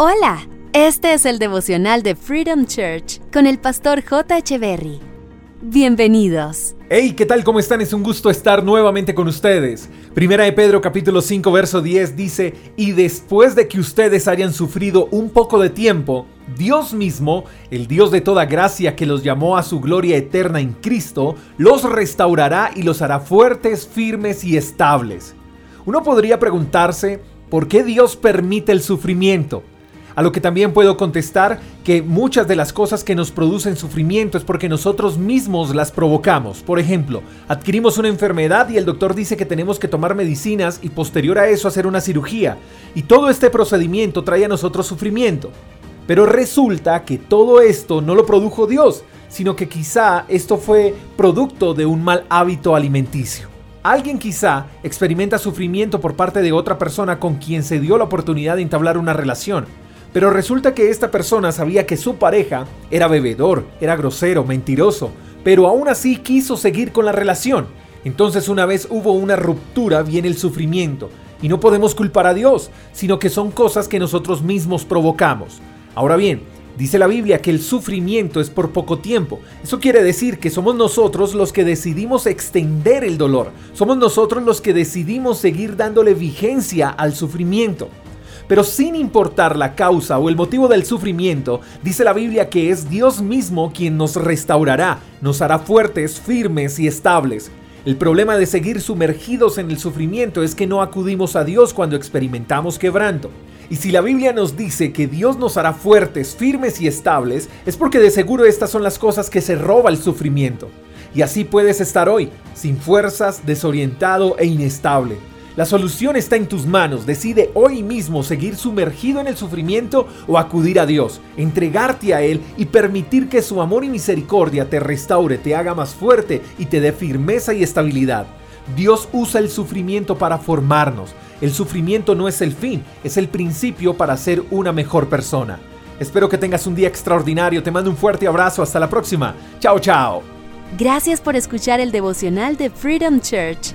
Hola, este es el devocional de Freedom Church con el pastor J. Berry. Bienvenidos. Hey, ¿qué tal? ¿Cómo están? Es un gusto estar nuevamente con ustedes. Primera de Pedro capítulo 5 verso 10 dice, y después de que ustedes hayan sufrido un poco de tiempo, Dios mismo, el Dios de toda gracia que los llamó a su gloria eterna en Cristo, los restaurará y los hará fuertes, firmes y estables. Uno podría preguntarse, ¿por qué Dios permite el sufrimiento? A lo que también puedo contestar que muchas de las cosas que nos producen sufrimiento es porque nosotros mismos las provocamos. Por ejemplo, adquirimos una enfermedad y el doctor dice que tenemos que tomar medicinas y posterior a eso hacer una cirugía. Y todo este procedimiento trae a nosotros sufrimiento. Pero resulta que todo esto no lo produjo Dios, sino que quizá esto fue producto de un mal hábito alimenticio. Alguien quizá experimenta sufrimiento por parte de otra persona con quien se dio la oportunidad de entablar una relación. Pero resulta que esta persona sabía que su pareja era bebedor, era grosero, mentiroso, pero aún así quiso seguir con la relación. Entonces una vez hubo una ruptura viene el sufrimiento. Y no podemos culpar a Dios, sino que son cosas que nosotros mismos provocamos. Ahora bien, dice la Biblia que el sufrimiento es por poco tiempo. Eso quiere decir que somos nosotros los que decidimos extender el dolor. Somos nosotros los que decidimos seguir dándole vigencia al sufrimiento. Pero sin importar la causa o el motivo del sufrimiento, dice la Biblia que es Dios mismo quien nos restaurará, nos hará fuertes, firmes y estables. El problema de seguir sumergidos en el sufrimiento es que no acudimos a Dios cuando experimentamos quebranto. Y si la Biblia nos dice que Dios nos hará fuertes, firmes y estables, es porque de seguro estas son las cosas que se roba el sufrimiento. Y así puedes estar hoy, sin fuerzas, desorientado e inestable. La solución está en tus manos. Decide hoy mismo seguir sumergido en el sufrimiento o acudir a Dios, entregarte a Él y permitir que su amor y misericordia te restaure, te haga más fuerte y te dé firmeza y estabilidad. Dios usa el sufrimiento para formarnos. El sufrimiento no es el fin, es el principio para ser una mejor persona. Espero que tengas un día extraordinario. Te mando un fuerte abrazo. Hasta la próxima. Chao, chao. Gracias por escuchar el devocional de Freedom Church